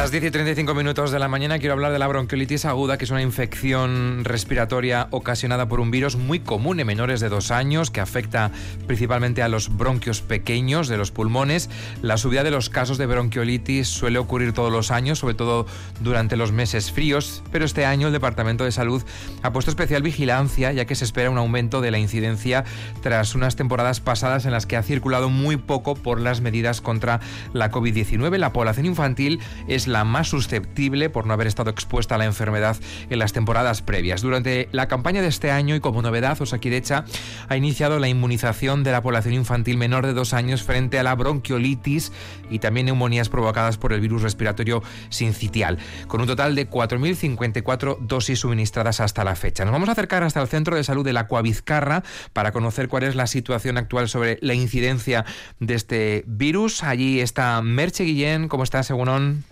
las 10 y 35 minutos de la mañana quiero hablar de la bronquiolitis aguda, que es una infección respiratoria ocasionada por un virus muy común en menores de dos años, que afecta principalmente a los bronquios pequeños de los pulmones. La subida de los casos de bronquiolitis suele ocurrir todos los años, sobre todo durante los meses fríos, pero este año el Departamento de Salud ha puesto especial vigilancia, ya que se espera un aumento de la incidencia tras unas temporadas pasadas en las que ha circulado muy poco por las medidas contra la COVID-19. La población infantil es la más susceptible por no haber estado expuesta a la enfermedad en las temporadas previas. Durante la campaña de este año y como novedad, Osakidecha ha iniciado la inmunización de la población infantil menor de dos años frente a la bronquiolitis y también neumonías provocadas por el virus respiratorio sincitial, con un total de 4.054 dosis suministradas hasta la fecha. Nos vamos a acercar hasta el Centro de Salud de la Coavizcarra para conocer cuál es la situación actual sobre la incidencia de este virus. Allí está Merche Guillén. ¿Cómo está, Segunón?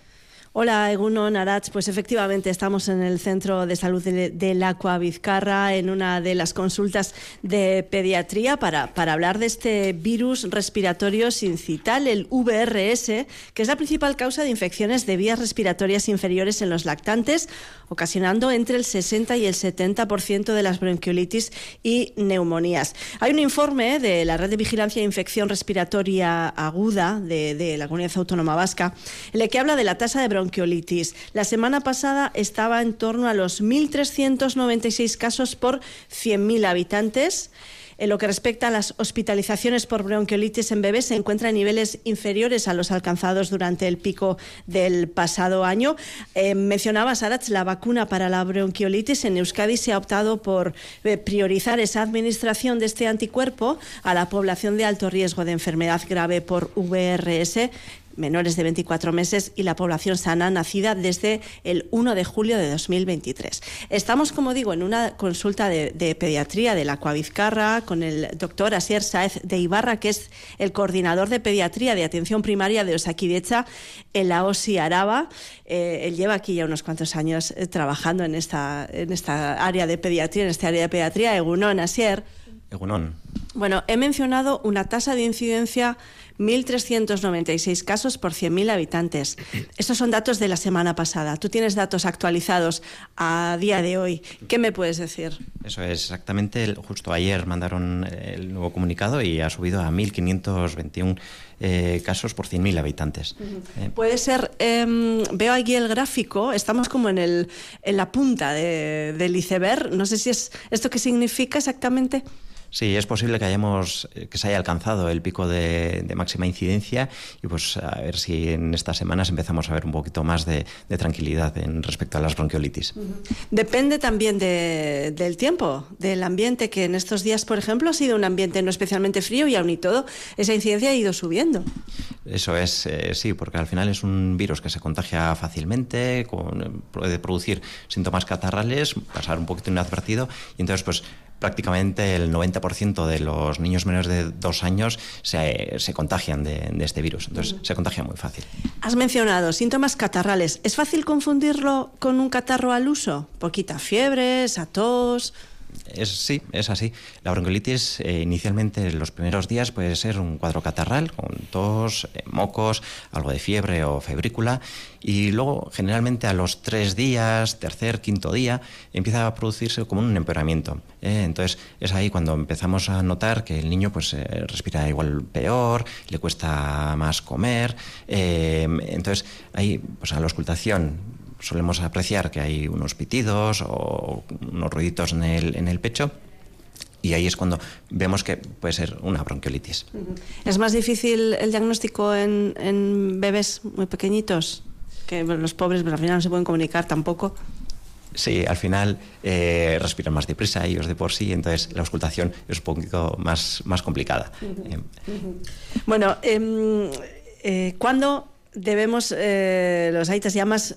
Hola, Eguno Narach. Pues efectivamente estamos en el Centro de Salud de, la Vizcarra en una de las consultas de pediatría para, para hablar de este virus respiratorio sincital, el VRS, que es la principal causa de infecciones de vías respiratorias inferiores en los lactantes, ocasionando entre el 60 y el 70% de las bronquiolitis y neumonías. Hay un informe de la Red de Vigilancia e Infección Respiratoria Aguda de, de la Comunidad Autónoma Vasca, en el que habla de la tasa de bronquiolitis. La semana pasada estaba en torno a los 1.396 casos por 100.000 habitantes. En lo que respecta a las hospitalizaciones por bronquiolitis en bebés, se encuentra en niveles inferiores a los alcanzados durante el pico del pasado año. Eh, mencionaba Sarach la vacuna para la bronquiolitis. En Euskadi se ha optado por eh, priorizar esa administración de este anticuerpo a la población de alto riesgo de enfermedad grave por VRS menores de 24 meses y la población sana nacida desde el 1 de julio de 2023. Estamos, como digo, en una consulta de, pediatría de la Coavizcarra con el doctor Asier Saez de Ibarra, que es el coordinador de pediatría de atención primaria de Osakidecha en la OSI Araba. Eh, él lleva aquí ya unos cuantos años eh, trabajando en esta, en esta área de pediatría, en este área de pediatría. Egunon, Asier. Egunon. Bueno, he mencionado una tasa de incidencia 1.396 casos por 100.000 habitantes. Estos son datos de la semana pasada. Tú tienes datos actualizados a día de hoy. ¿Qué me puedes decir? Eso es exactamente. Justo ayer mandaron el nuevo comunicado y ha subido a 1.521 eh, casos por 100.000 habitantes. Eh, Puede ser, em, veo aquí el gráfico, estamos como en, el, en la punta del iceberg. No sé si es esto qué significa exactamente. Sí, es posible que hayamos eh, que se haya alcanzado el pico de, máxima incidencia y pues a ver si en estas semanas empezamos a ver un poquito más de, tranquilidad en respecto a las bronquiolitis. Depende también del tiempo, del ambiente, que en estos días, por ejemplo, ha sido un ambiente no especialmente frío y aún y todo esa incidencia ha ido subiendo. Eso es, eh, sí, porque al final es un virus que se contagia fácilmente, puede producir síntomas catarrales, pasar un poquito inadvertido y entonces pues prácticamente el 90% de los niños menores de dos años se, se contagian de, este virus. Entonces, se contagia muy fácil. Has mencionado síntomas catarrales. ¿Es fácil confundirlo con un catarro al uso? Poquita fiebre, esa tos. Es, sí, es así. La bronquiolitis eh, inicialmente en los primeros días puede ser un cuadro catarral con tos, eh, mocos, algo de fiebre o febrícula y luego generalmente a los tres días, tercer, quinto día empieza a producirse como un empeoramiento. ¿eh? entonces es ahí cuando empezamos a notar que el niño pues respira igual peor, le cuesta más comer. entonces ahí pues a la auscultación solemos apreciar que hay unos pitidos o unos ruiditos en el, en el pecho y ahí es cuando vemos que puede ser una bronquiolitis. ¿Es más difícil el diagnóstico en, en bebés muy pequeñitos? Que los pobres al final no se pueden comunicar tampoco. Sí, al final eh, respiran más deprisa ellos de por sí, entonces la auscultación es un poquito más, más complicada. Eh, bueno, em, eh, ¿cuándo debemos, eh, los aitas llamas,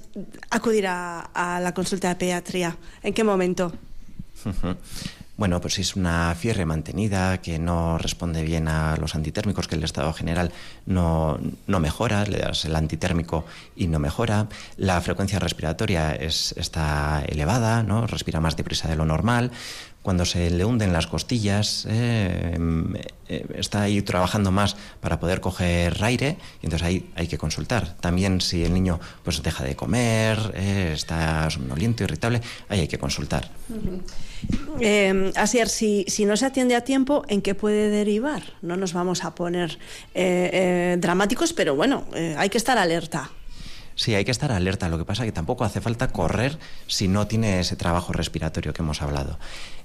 acudir a, la consulta de pediatría? ¿En qué momento? Bueno, pues es una fiebre mantenida que no responde bien a los antitérmicos, que el estado general no, no mejora, le das el antitérmico y no mejora, la frecuencia respiratoria es, está elevada, ¿no? respira más deprisa de lo normal, cuando se le hunden las costillas, eh, eh, está ahí trabajando más para poder coger aire, y entonces ahí hay que consultar. También si el niño pues deja de comer, eh, está somnoliento, irritable, ahí hay que consultar. es, si, si, no se atiende a tiempo, ¿en qué puede derivar? No nos vamos a poner dramáticos, pero bueno, hay que estar alerta. Sí, hay que estar alerta. Lo que pasa es que tampoco hace falta correr si no tiene ese trabajo respiratorio que hemos hablado.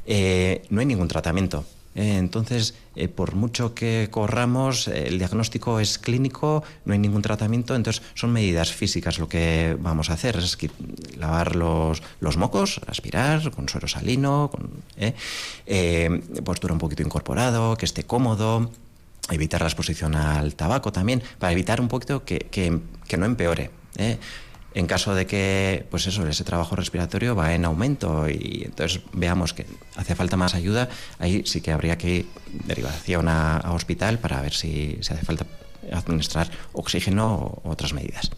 Eh, no hay ningún tratamiento. Eh, entonces, eh, por mucho que corramos, el diagnóstico es clínico, no hay ningún tratamiento, entonces son medidas físicas lo que vamos a hacer, es lavar los, los mocos, aspirar con suero salino, con, postura un poquito incorporado, que esté cómodo, evitar la exposición al tabaco también, para evitar un poquito que, que no empeore. ¿Eh? En caso de que, pues eso, ese trabajo respiratorio va en aumento y entonces veamos que hace falta más ayuda, ahí sí que habría que ir derivación a, hospital para ver si, si hace falta administrar oxígeno o otras medidas.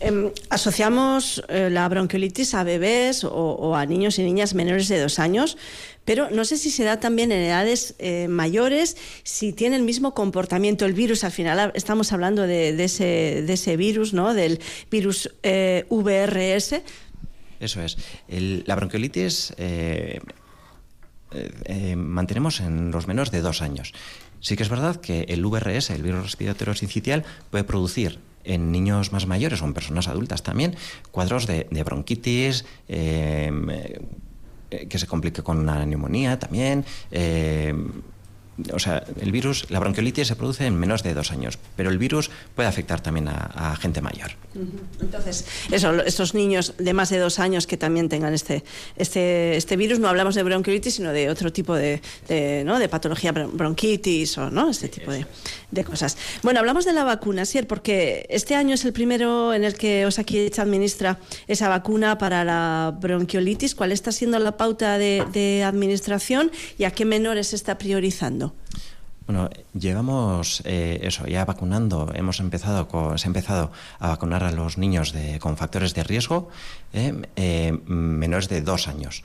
Em, asociamos eh, la bronquiolitis a bebés o, a niños y niñas menores de dos años, pero no sé si se da también en edades eh, mayores, si tiene el mismo comportamiento el virus. Al final estamos hablando de, ese, de ese, virus, ¿no? del virus eh, VRS. Eso es. la bronquiolitis mantenemos en los menores de dos años. Sí que es verdad que el VRS, el virus respiratorio sincitial, puede producir en niños más mayores o en personas adultas también cuadros de, bronquitis, eh, eh, que se complique con una neumonía también. Eh, o sea, el virus, la bronquiolitis se produce en menos de dos años, pero el virus puede afectar también a, gente mayor. Entonces, eso, estos niños de más de dos años que también tengan este, este, este virus, no hablamos de bronquiolitis, sino de otro tipo de, ¿no? de patología bronquitis o ¿no? este tipo de, de, cosas. Bueno, hablamos de la vacuna, Sier, porque este año es el primero en el que Osakich administra esa vacuna para la bronquiolitis. ¿Cuál está siendo la pauta de, de administración y a qué menores se está priorizando? Bueno, llevamos eh, eso, ya vacunando, hemos empezado, se ha empezado a vacunar a los niños con factores de riesgo eh, eh, menores de dos años.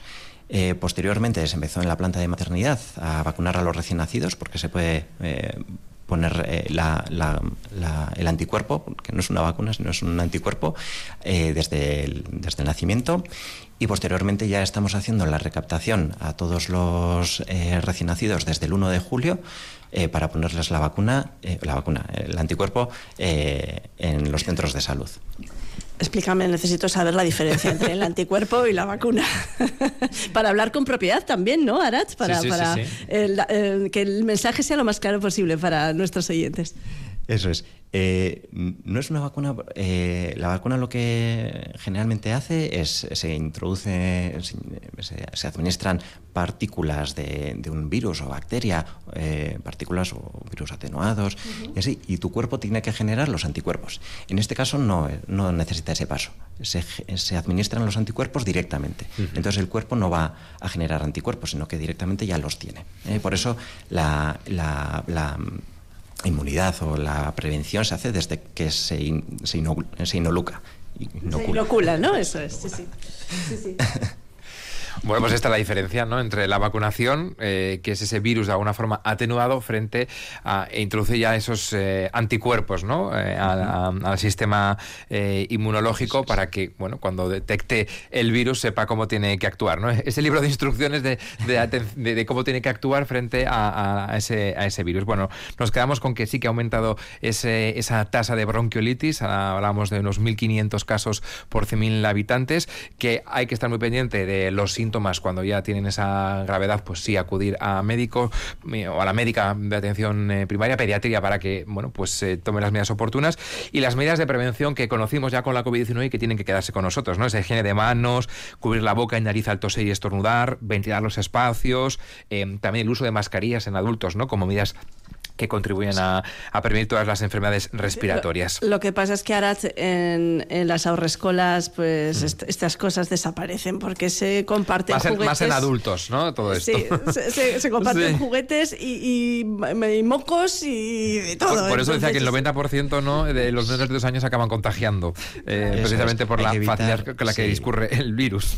posteriormente se empezó en la planta de maternidad a vacunar a los recién nacidos porque se puede poner el anticuerpo, que no es una vacuna, sino es un anticuerpo, desde, desde el nacimiento y posteriormente ya estamos haciendo la recaptación a todos los eh, recién nacidos desde el 1 de julio eh, para ponerles la vacuna, eh, la vacuna, el anticuerpo en los centros de salud. Explícame, necesito saber la diferencia entre el anticuerpo y la vacuna. para hablar con propiedad también, ¿no, Arach? Para, para que el mensaje sea lo más claro posible para nuestros oyentes. Eso es. Eh, no es una vacuna. Eh, la vacuna lo que generalmente hace es se introduce, se, administran partículas de, un virus o bacteria, eh, partículas o virus atenuados y así, y tu cuerpo tiene que generar los anticuerpos. En este caso no, no necesita ese paso. Se, se administran los anticuerpos directamente. Entonces el cuerpo no va a generar anticuerpos, sino que directamente ya los tiene. por eso la, la inmunidad o la prevención se hace desde que se, se, inocula. Se inocula, ¿no? Eso es, sí, sí. sí, sí. Bueno, pues esta es la diferencia ¿no? entre la vacunación, eh, que es ese virus de alguna forma atenuado, frente a e introduce ya esos eh, anticuerpos ¿no? Eh, al sistema inmunológico para que, bueno, cuando detecte el virus sepa cómo tiene que actuar. ¿no? Ese libro de instrucciones de, de, cómo tiene que actuar frente a, ese, a ese virus. Bueno, nos quedamos con que sí que ha aumentado ese, esa tasa de bronquiolitis, hablamos de unos 1.500 casos por 100.000 habitantes, que hay que estar muy pendiente de los síntomas cuando ya tienen esa gravedad, pues sí acudir a médico eh, o a la médica de atención eh, primaria, pediatría, para que bueno pues se tome las medidas oportunas y las medidas de prevención que conocimos ya con la COVID-19 y que tienen que quedarse con nosotros, ¿no? Esa higiene de manos, cubrir la boca y nariz al toser y estornudar, ventilar los espacios, eh, también el uso de mascarillas en adultos, ¿no? Como medidas que contribuyen a, a, prevenir todas las enfermedades respiratorias. Lo, que pasa es que ahora en, en las ahorrescolas pues mm. estas cosas desaparecen porque se comparten más en, juguetes. Más en adultos, ¿no? Todo esto. Sí, se, comparten juguetes y, y, mocos y todo. Por, eso decía que el 90% ¿no? de los menores de dos años acaban contagiando, eh, precisamente por la facilidad con la que discurre el virus.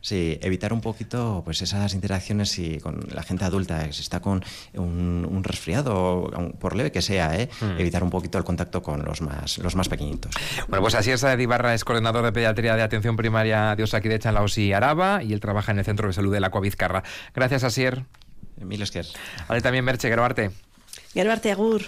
Sí, evitar un poquito pues esas interacciones si con la gente adulta, si está con un, resfriado, por leve que sea, ¿eh? mm. evitar un poquito el contacto con los más, los más pequeñitos. Bueno, pues así es, Ibarra es coordinador de pediatría de atención primaria de Osakidecha en la OSI Araba y él trabaja en el Centro de Salud de la Coavizcarra. Gracias, Asier. Miles que Vale, también Merche, grabarte. Grabarte, Agur.